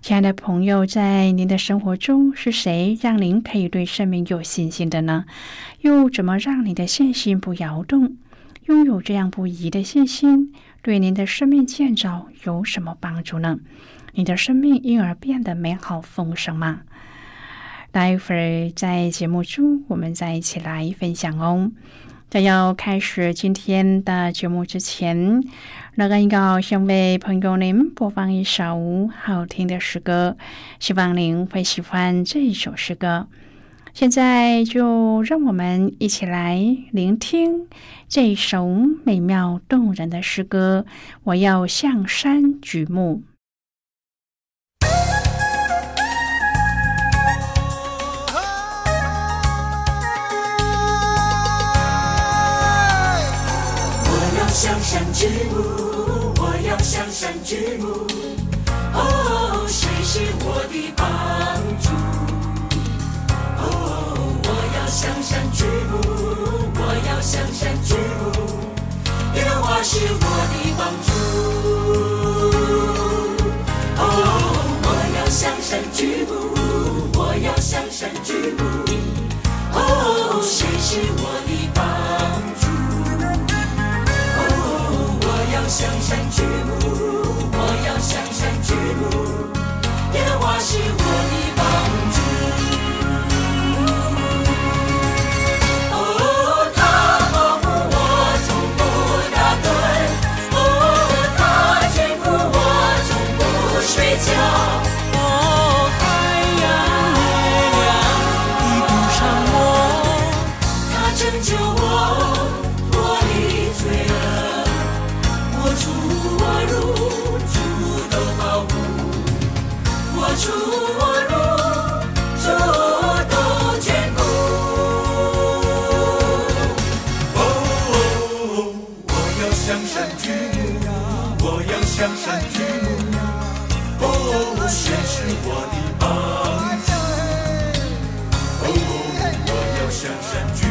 亲爱的朋友，在您的生活中，是谁让您可以对生命有信心的呢？又怎么让你的信心不摇动？拥有这样不移的信心，对您的生命建造有什么帮助呢？你的生命因而变得美好丰盛吗？待会儿在节目中，我们再一起来分享哦。在要开始今天的节目之前，那个要先为朋友您播放一首好听的诗歌，希望您会喜欢这一首诗歌。现在就让我们一起来聆听这首美妙动人的诗歌。我要向山举目，向山举目，我要向山举目。哦，谁是我的帮助？哦，我要向山举目，我要向山举目，耶和华是我的帮助。哦，我要向山举目，我要向山举目，哦，谁是我的我的帮助。哦，我要向山。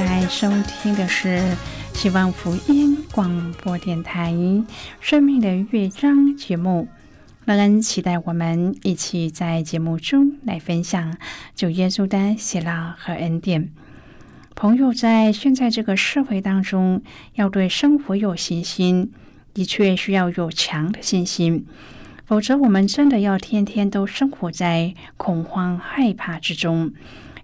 在收听的是希望福音广播电台《生命的乐章》节目。乐恩期待我们一起在节目中来分享主耶稣的喜乐和恩典。朋友，在现在这个社会当中，要对生活有信心，的确需要有强的信心，否则我们真的要天天都生活在恐慌害怕之中。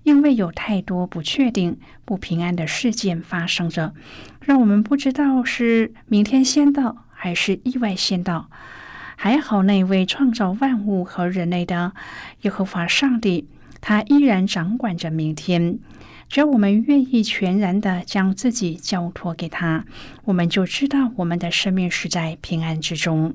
因为有太多不确定、不平安的事件发生着，让我们不知道是明天先到还是意外先到。还好那位创造万物和人类的耶和华上帝，他依然掌管着明天。只要我们愿意全然的将自己交托给他，我们就知道我们的生命是在平安之中。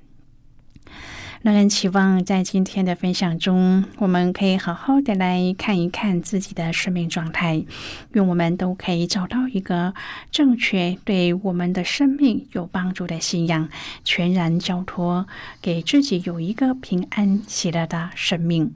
让人期望，在今天的分享中，我们可以好好的来看一看自己的生命状态，愿我们都可以找到一个正确、对我们的生命有帮助的信仰，全然交托给自己，有一个平安喜乐的生命。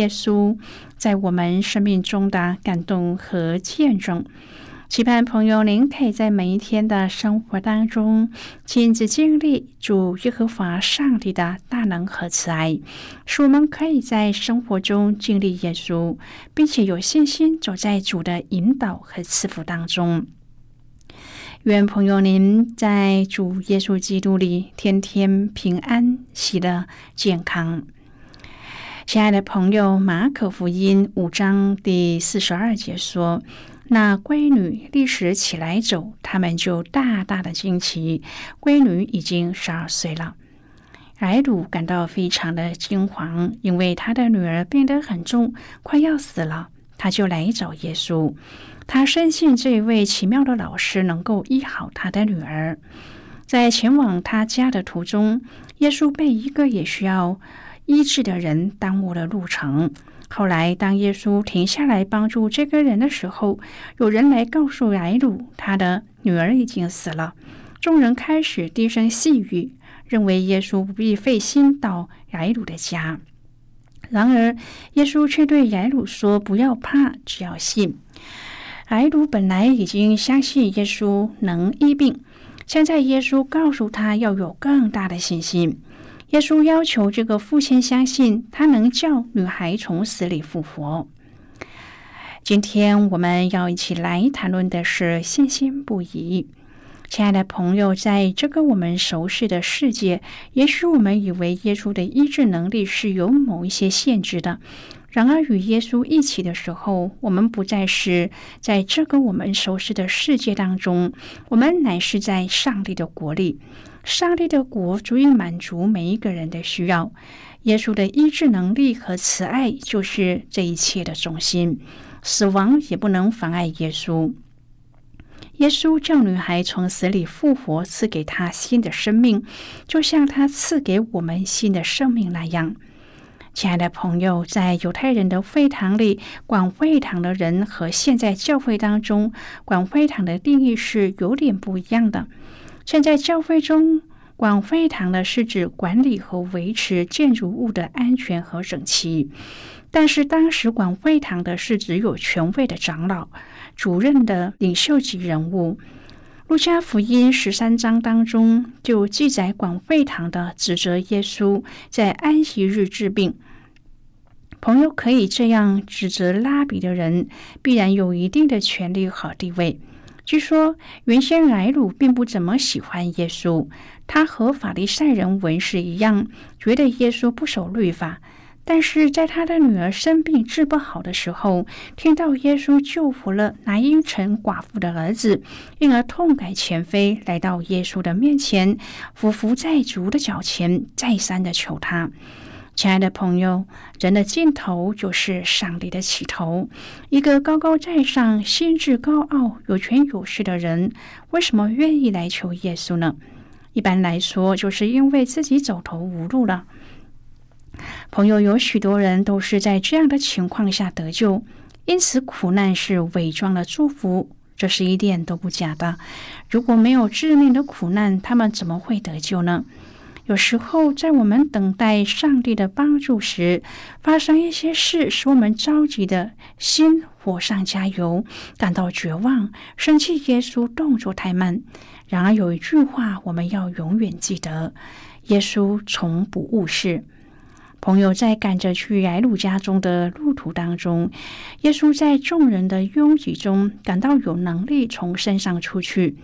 耶稣在我们生命中的感动和见证，期盼朋友您可以在每一天的生活当中亲自经历主耶和华上帝的大能和慈爱，使我们可以在生活中经历耶稣，并且有信心走在主的引导和赐福当中。愿朋友您在主耶稣基督里天天平安、喜乐、健康。亲爱的朋友，《马可福音》五章第四十二节说：“那闺女立时起来走，他们就大大的惊奇。闺女已经十二岁了。艾鲁感到非常的惊惶，因为他的女儿病得很重，快要死了。他就来找耶稣，他深信这位奇妙的老师能够医好他的女儿。在前往他家的途中，耶稣被一个也需要。”医治的人耽误了路程。后来，当耶稣停下来帮助这个人的时候，有人来告诉莱鲁，他的女儿已经死了。众人开始低声细语，认为耶稣不必费心到莱鲁的家。然而，耶稣却对莱鲁说：“不要怕，只要信。”莱鲁本来已经相信耶稣能医病，现在耶稣告诉他要有更大的信心。耶稣要求这个父亲相信他能叫女孩从死里复活。今天我们要一起来谈论的是信心不疑。亲爱的朋友，在这个我们熟悉的世界，也许我们以为耶稣的医治能力是有某一些限制的。然而，与耶稣一起的时候，我们不再是在这个我们熟悉的世界当中，我们乃是在上帝的国里。上帝的国足以满足每一个人的需要。耶稣的医治能力和慈爱就是这一切的中心。死亡也不能妨碍耶稣。耶稣叫女孩从死里复活，赐给她新的生命，就像他赐给我们新的生命那样。亲爱的朋友，在犹太人的会堂里，管会堂的人和现在教会当中管会堂的定义是有点不一样的。现在教会中管会堂的是指管理和维持建筑物的安全和整齐，但是当时管会堂的是指有权位的长老、主任的领袖级人物。路加福音十三章当中就记载管会堂的指责耶稣在安息日治病。朋友可以这样指责拉比的人，必然有一定的权利和地位。据说，原先莱鲁并不怎么喜欢耶稣，他和法利赛人文士一样，觉得耶稣不守律法。但是在他的女儿生病治不好的时候，听到耶稣救活了拿因城寡妇的儿子，因而痛改前非，来到耶稣的面前，俯伏在主的脚前，再三的求他。亲爱的朋友，人的尽头就是上帝的起头。一个高高在上、心智高傲、有权有势的人，为什么愿意来求耶稣呢？一般来说，就是因为自己走投无路了。朋友，有许多人都是在这样的情况下得救，因此苦难是伪装的祝福，这是一点都不假的。如果没有致命的苦难，他们怎么会得救呢？有时候，在我们等待上帝的帮助时，发生一些事，使我们着急的心火上加油，感到绝望，生气耶稣动作太慢。然而，有一句话我们要永远记得：耶稣从不误事。朋友在赶着去耶鲁家中的路途当中，耶稣在众人的拥挤中感到有能力从身上出去。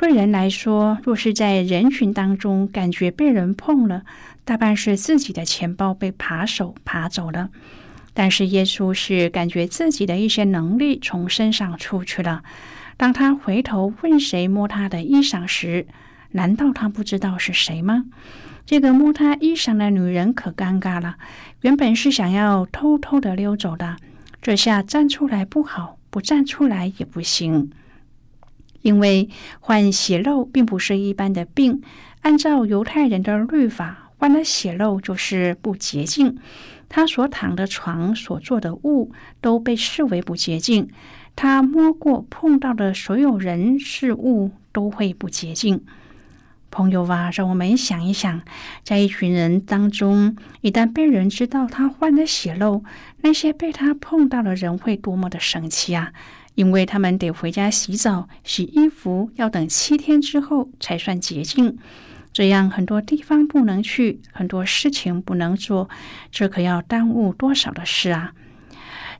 对人来说，若是在人群当中感觉被人碰了，大半是自己的钱包被扒手扒走了。但是耶稣是感觉自己的一些能力从身上出去了。当他回头问谁摸他的衣裳时，难道他不知道是谁吗？这个摸他衣裳的女人可尴尬了。原本是想要偷偷的溜走的，这下站出来不好，不站出来也不行。因为患血漏并不是一般的病，按照犹太人的律法，患了血漏就是不洁净。他所躺的床、所做的物都被视为不洁净。他摸过、碰到的所有人事物都会不洁净。朋友啊，让我们想一想，在一群人当中，一旦被人知道他患了血漏，那些被他碰到的人会多么的生气啊！因为他们得回家洗澡、洗衣服，要等七天之后才算洁净。这样很多地方不能去，很多事情不能做，这可要耽误多少的事啊！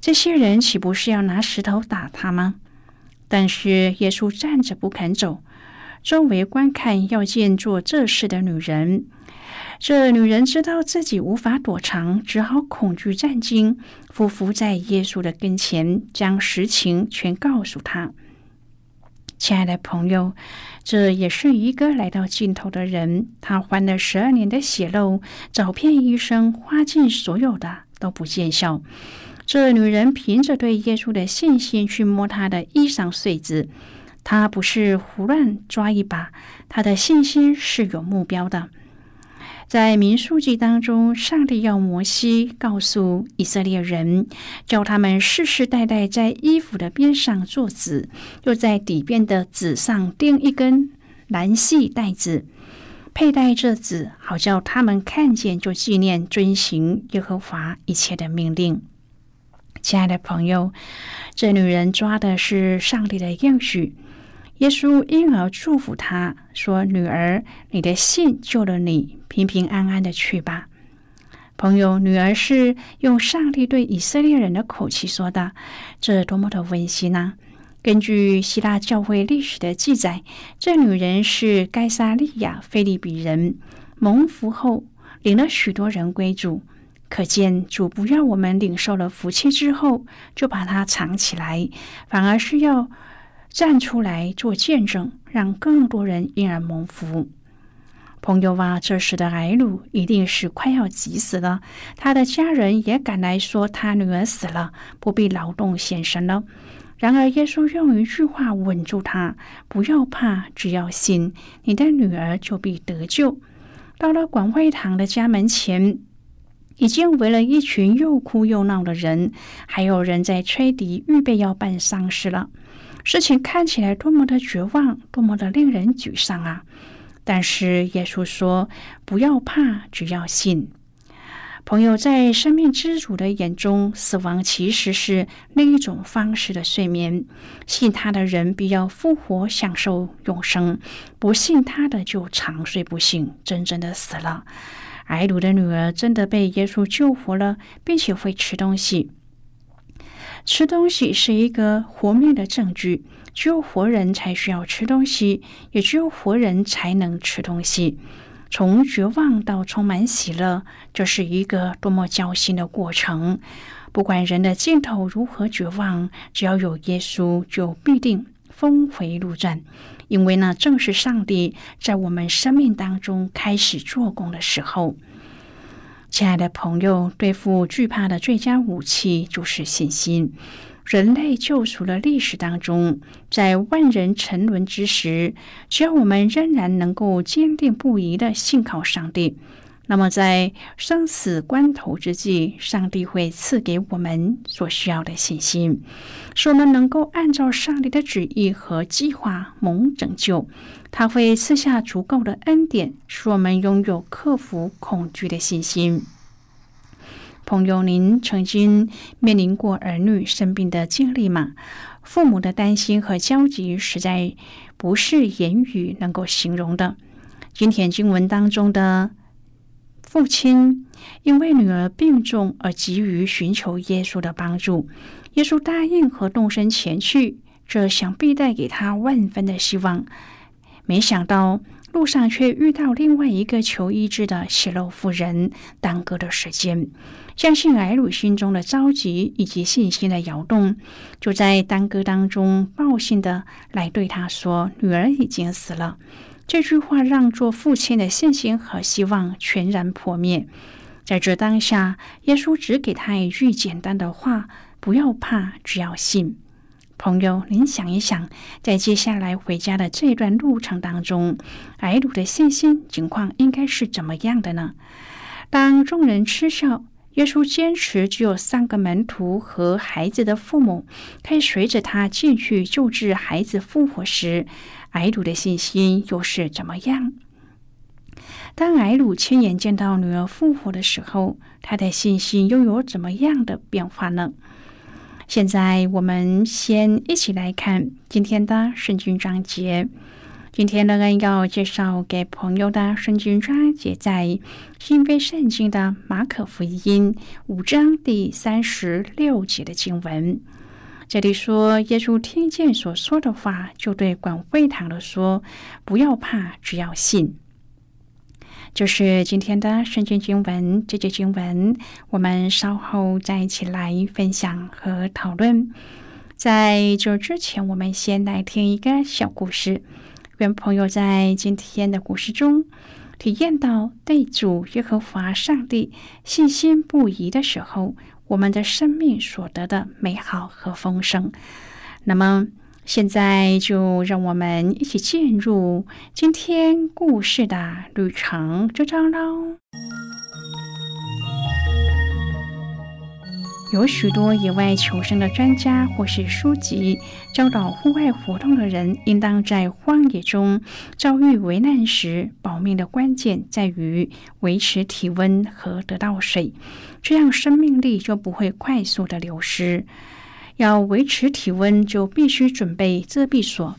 这些人岂不是要拿石头打他吗？但是耶稣站着不肯走。周围观看，要见做这事的女人。这女人知道自己无法躲藏，只好恐惧战惊，匍匐在耶稣的跟前，将实情全告诉他。亲爱的朋友，这也是一个来到尽头的人。他患了十二年的血漏，找遍医生，花尽所有的都不见效。这女人凭着对耶稣的信心去摸他的衣裳穗子。他不是胡乱抓一把，他的信心是有目标的。在民数记当中，上帝要摩西告诉以色列人，叫他们世世代代在衣服的边上做子，又在底边的子上钉一根蓝细带子，佩戴这子，好叫他们看见就纪念遵行耶和华一切的命令。亲爱的朋友，这女人抓的是上帝的应许。耶稣因而祝福他说：“女儿，你的信救了你，平平安安的去吧。”朋友，女儿是用上帝对以色列人的口气说的，这多么的温馨呐！根据希腊教会历史的记载，这女人是该撒利亚菲利比人，蒙福后领了许多人归主。可见主不要我们领受了福气之后就把它藏起来，反而是要。站出来做见证，让更多人因而蒙福。朋友啊，这时的艾鲁一定是快要急死了。他的家人也赶来说他女儿死了，不必劳动献身了。然而耶稣用一句话稳住他：不要怕，只要信，你的女儿就必得救。到了广会堂的家门前，已经围了一群又哭又闹的人，还有人在吹笛，预备要办丧事了。事情看起来多么的绝望，多么的令人沮丧啊！但是耶稣说：“不要怕，只要信。”朋友，在生命之主的眼中，死亡其实是另一种方式的睡眠。信他的人必要复活，享受永生；不信他的就长睡不醒，真正的死了。艾鲁的女儿真的被耶稣救活了，并且会吃东西。吃东西是一个活命的证据，只有活人才需要吃东西，也只有活人才能吃东西。从绝望到充满喜乐，这是一个多么交心的过程。不管人的尽头如何绝望，只要有耶稣，就必定峰回路转。因为那正是上帝在我们生命当中开始做工的时候。亲爱的朋友，对付惧怕的最佳武器就是信心。人类救赎的历史当中，在万人沉沦之时，只要我们仍然能够坚定不移的信靠上帝。那么，在生死关头之际，上帝会赐给我们所需要的信心，使我们能够按照上帝的旨意和计划蒙拯救。他会赐下足够的恩典，使我们拥有克服恐惧的信心。朋友，您曾经面临过儿女生病的经历吗？父母的担心和焦急，实在不是言语能够形容的。今天经文当中的。父亲因为女儿病重而急于寻求耶稣的帮助，耶稣答应和动身前去，这想必带给他万分的希望。没想到路上却遇到另外一个求医治的血肉妇人，耽搁的时间。相信艾鲁心中的着急以及信心的摇动，就在耽搁当中报信的来对他说：“女儿已经死了。”这句话让做父亲的信心和希望全然破灭。在这当下，耶稣只给他一句简单的话：“不要怕，只要信。”朋友，您想一想，在接下来回家的这段路程当中，埃鲁的信心情况应该是怎么样的呢？当众人嗤笑，耶稣坚持只有三个门徒和孩子的父母可以随着他进去救治孩子复活时。艾鲁的信心又是怎么样？当艾鲁亲眼见到女儿复活的时候，他的信心又有怎么样的变化呢？现在我们先一起来看今天的圣经章节。今天呢，要介绍给朋友的圣经章节在新约圣经的马可福音五章第三十六节的经文。这里说，耶稣听见所说的话，就对管会堂的说：“不要怕，只要信。”就是今天的圣经经文。这节经文，我们稍后再一起来分享和讨论。在这之前，我们先来听一个小故事。愿朋友在今天的故事中，体验到对主耶和华上帝信心不移的时候。我们的生命所得的美好和丰盛。那么，现在就让我们一起进入今天故事的旅程这样喽。有许多野外求生的专家或是书籍教导，户外活动的人应当在荒野中遭遇危难时，保命的关键在于维持体温和得到水，这样生命力就不会快速的流失。要维持体温，就必须准备遮蔽所，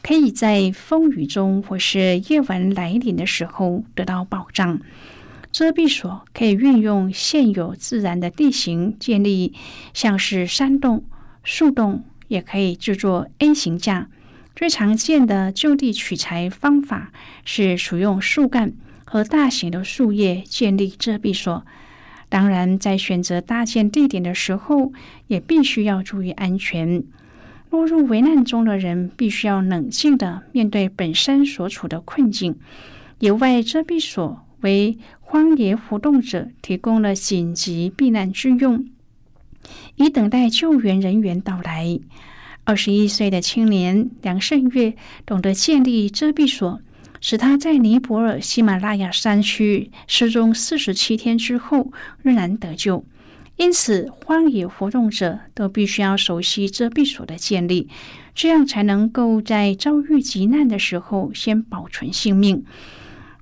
可以在风雨中或是夜晚来临的时候得到保障。遮蔽所可以运用现有自然的地形建立，像是山洞、树洞，也可以制作 A 型架。最常见的就地取材方法是使用树干和大型的树叶建立遮蔽所。当然，在选择搭建地点的时候，也必须要注意安全。落入危难中的人必须要冷静的面对本身所处的困境。野外遮蔽所。为荒野活动者提供了紧急避难之用，以等待救援人员到来。二十一岁的青年梁胜月懂得建立遮蔽所，使他在尼泊尔喜马拉雅山区失踪四十七天之后仍然得救。因此，荒野活动者都必须要熟悉遮蔽所的建立，这样才能够在遭遇急难的时候先保存性命。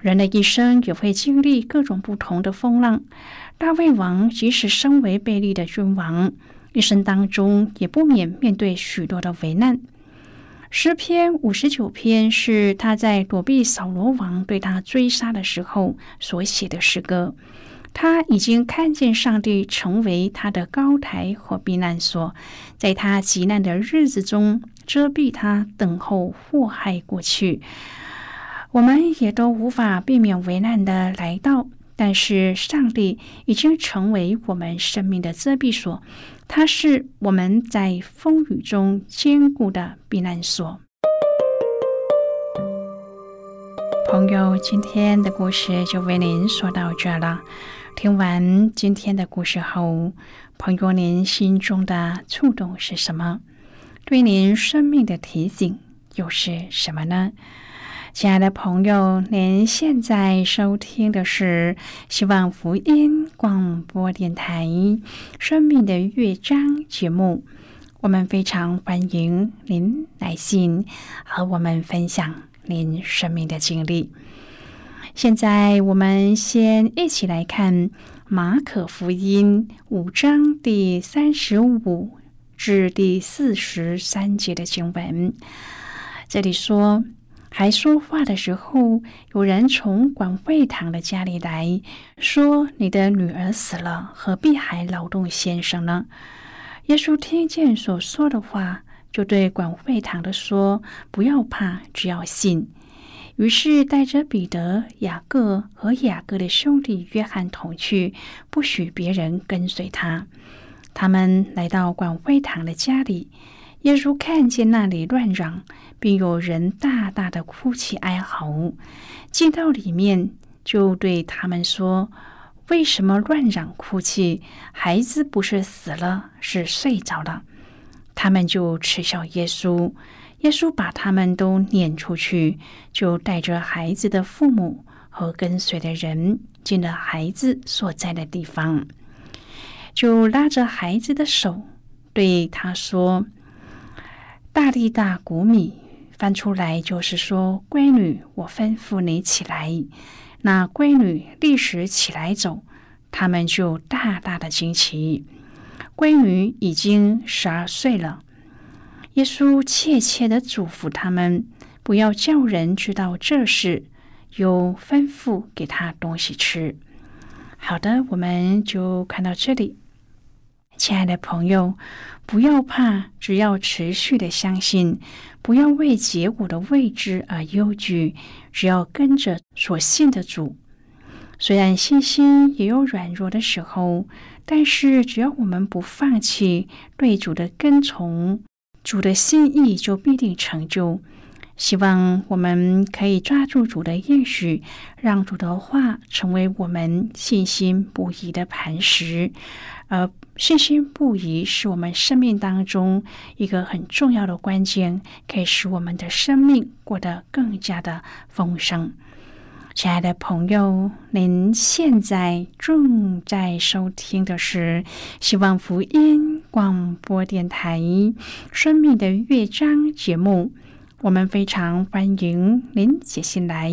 人的一生也会经历各种不同的风浪。大卫王即使身为贝利的君王，一生当中也不免面对许多的危难。诗篇五十九篇是他在躲避扫罗王对他追杀的时候所写的诗歌。他已经看见上帝成为他的高台和避难所，在他极难的日子中遮蔽他，等候祸害过去。我们也都无法避免危难的来到，但是上帝已经成为我们生命的遮蔽所，它是我们在风雨中坚固的避难所。朋友，今天的故事就为您说到这了。听完今天的故事后，朋友，您心中的触动是什么？对您生命的提醒又是什么呢？亲爱的朋友，您现在收听的是希望福音广播电台《生命的乐章》节目。我们非常欢迎您来信和我们分享您生命的经历。现在，我们先一起来看马可福音五章第三十五至第四十三节的经文。这里说。还说话的时候，有人从管会堂的家里来说：“你的女儿死了，何必还劳动先生呢？”耶稣听见所说的话，就对管会堂的说：“不要怕，只要信。”于是带着彼得、雅各和雅各的兄弟约翰同去，不许别人跟随他。他们来到管会堂的家里。耶稣看见那里乱嚷，并有人大大的哭泣哀嚎，进到里面，就对他们说：“为什么乱嚷哭泣？孩子不是死了，是睡着了。”他们就耻笑耶稣。耶稣把他们都撵出去，就带着孩子的父母和跟随的人进了孩子所在的地方，就拉着孩子的手，对他说。大力大谷米翻出来，就是说：“闺女，我吩咐你起来。”那闺女立时起来走，他们就大大的惊奇。闺女已经十二岁了。耶稣切切的嘱咐他们，不要叫人知道这事，又吩咐给他东西吃。好的，我们就看到这里。亲爱的朋友，不要怕，只要持续的相信，不要为结果的未知而忧惧，只要跟着所信的主。虽然信心也有软弱的时候，但是只要我们不放弃对主的跟从，主的心意就必定成就。希望我们可以抓住主的应许，让主的话成为我们信心不移的磐石。而信心不移是我们生命当中一个很重要的关键，可以使我们的生命过得更加的丰盛。亲爱的朋友，您现在正在收听的是希望福音广播电台《生命的乐章》节目。我们非常欢迎您写信来，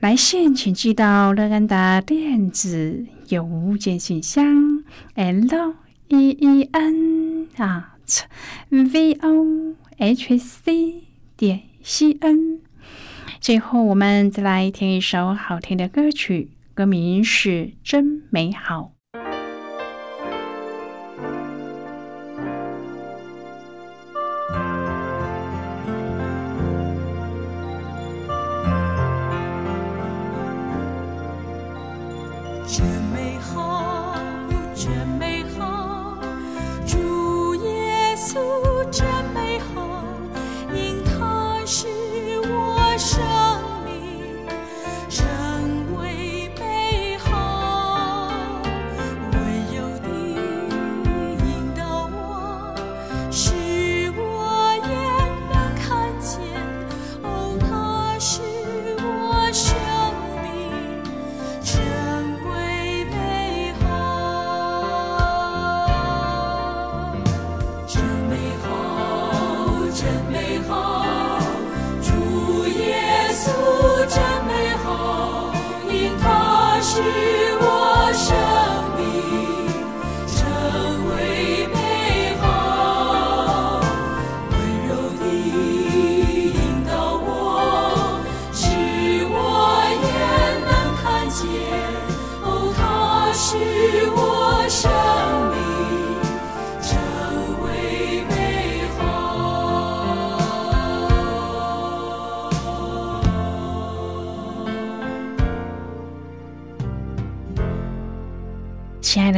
来信请寄到乐安的电子邮件信箱：l e e n at v o h c 点 c n。最后，我们再来听一首好听的歌曲，歌名是《真美好》。she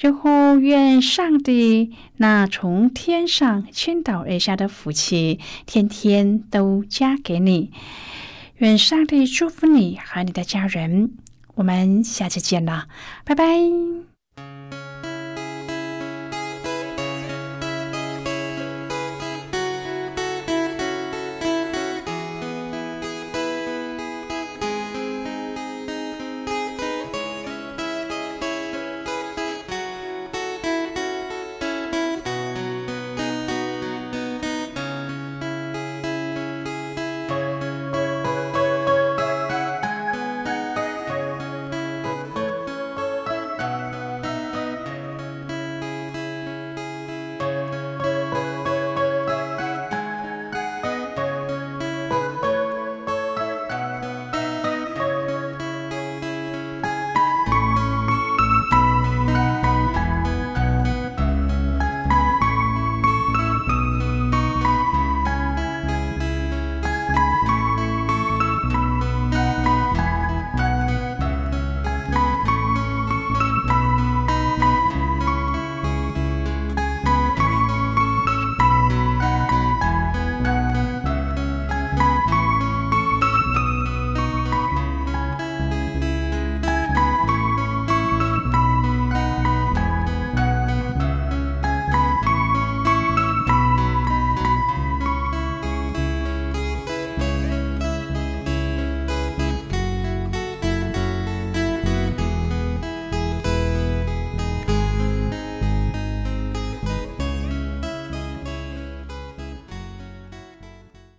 最后，愿上帝那从天上倾倒而下的福气，天天都加给你。愿上帝祝福你和你的家人。我们下次见了，拜拜。